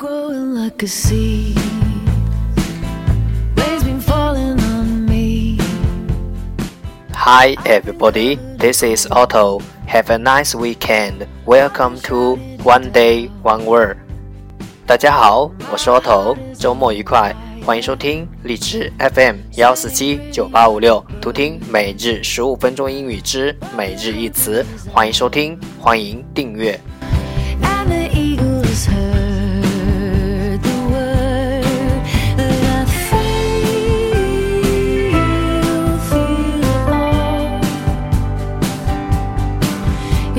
growing like to see. Hi everybody, this is Otto. Have a nice weekend. Welcome to One Day One Word. 大家好，我是 Otto，周末愉快，欢迎收听荔枝 FM 幺四七九八五六，图听每日十五分钟英语之每日一词，欢迎收听，欢迎订阅。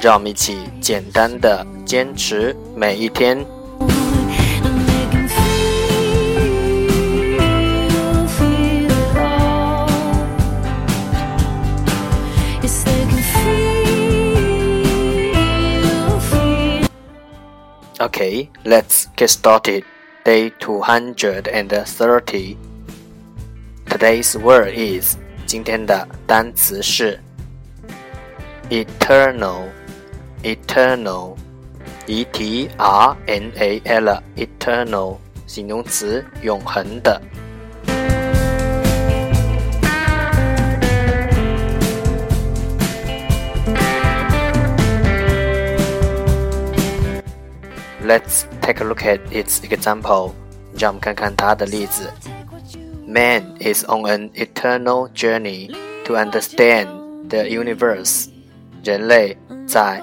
让我们一起简单的坚持每一天。 And they can feel, feel it all. Yes, they can feel, feel Okay, let's get started. Day 230. Today's word is 今天的单词是 eternal, eternal, e t r n a l, eternal 形容词，永恒的。 Let's take a look at its example. 让我们看看它的例子。Man is on an eternal journey to understand the universe. 人类在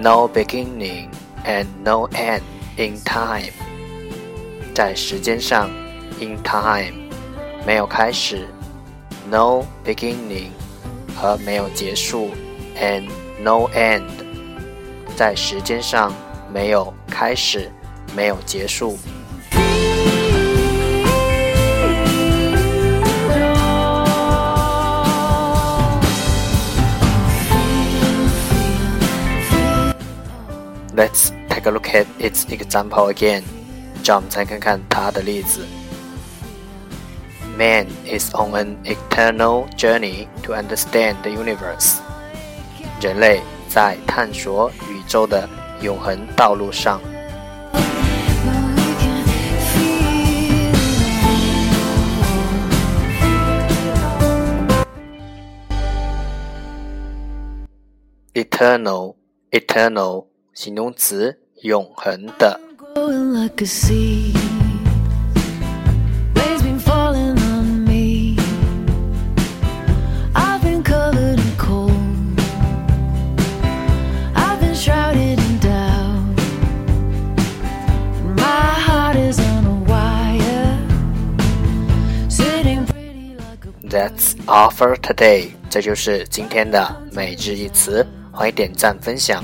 no beginning and no end in time，在时间上，in time 没有开始，no beginning 和没有结束，and no end 在时间上没有开始，没有结束。Let's take a look at its example again. 让我们再看看它的例子。Man is on an eternal journey to understand the universe. 人类在探索宇宙的永恒道路上。 Eternal, eternal 形容词，永恒的。 Growing like a seed. Rain's been falling on me. I've been covered in cold. I've been shrouded in doubt. My heart is on a wire. Sitting pretty like a That's all for today。这就是今天的每日一词。欢迎点赞分享，